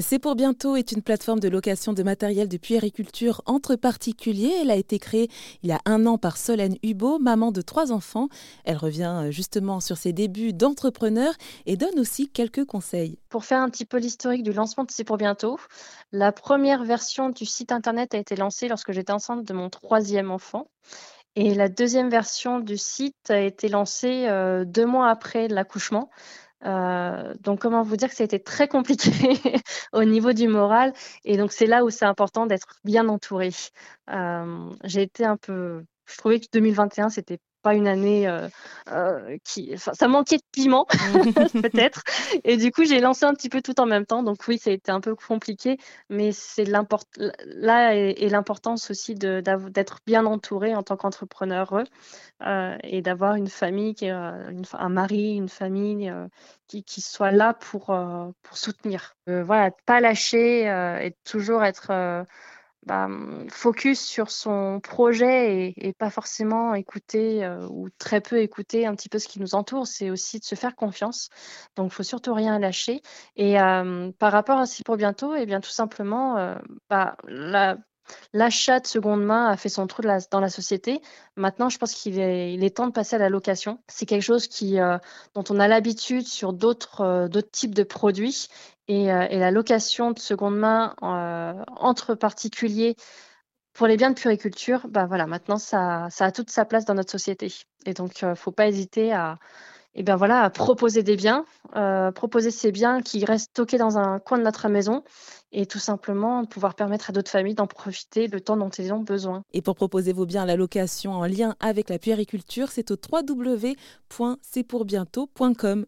C'est pour bientôt est une plateforme de location de matériel de puériculture entre particuliers. Elle a été créée il y a un an par Solène Hubo, maman de trois enfants. Elle revient euh, justement sur ses débuts d'entrepreneur et donne aussi quelques conseils. Pour faire un petit peu l'historique du lancement de C'est pour bientôt, la première version du site internet a été lancée lorsque j'étais enceinte de mon troisième enfant. Et la deuxième version du site a été lancée euh, deux mois après l'accouchement. Euh, donc, comment vous dire que ça a été très compliqué au niveau du moral? Et donc, c'est là où c'est important d'être bien entouré. Euh, j'ai été un peu. Je trouvais que 2021, c'était pas une année euh, euh, qui. ça manquait de piment, peut-être. Et du coup, j'ai lancé un petit peu tout en même temps. Donc, oui, ça a été un peu compliqué, mais c'est l'import... là et, l'importance aussi d'être bien entouré en tant qu'entrepreneur euh, et d'avoir une famille, qui un mari, une famille qui, qui, soit là pour, pour soutenir. voilà, pas lâcher et toujours être bah, focus sur son projet et, pas forcément écouter euh, ou très peu écouter un petit peu ce qui nous entoure. C'est aussi de se faire confiance. Donc, il faut surtout rien lâcher. Et par rapport à ce pour bientôt, et eh bien tout simplement, euh, bah, la, L'achat de seconde main a fait son trou dans la société. Maintenant, je pense qu'il est, temps de passer à la location. C'est quelque chose qui, euh, dont on a l'habitude sur d'autres euh, types de produits. Euh, et, la location de seconde main entre particuliers pour les biens de puriculture, bah voilà, maintenant, ça, ça a toute sa place dans notre société. Et donc, il ne faut pas hésiter à, et ben voilà, proposer des biens, euh, proposer ces biens qui restent stockés dans un coin de notre maison et tout simplement pouvoir permettre à d'autres familles d'en profiter le temps dont ils ont besoin. Et pour proposer vos biens à la location en lien avec la puériculture, c'est au www.c'estpourbientôt.com.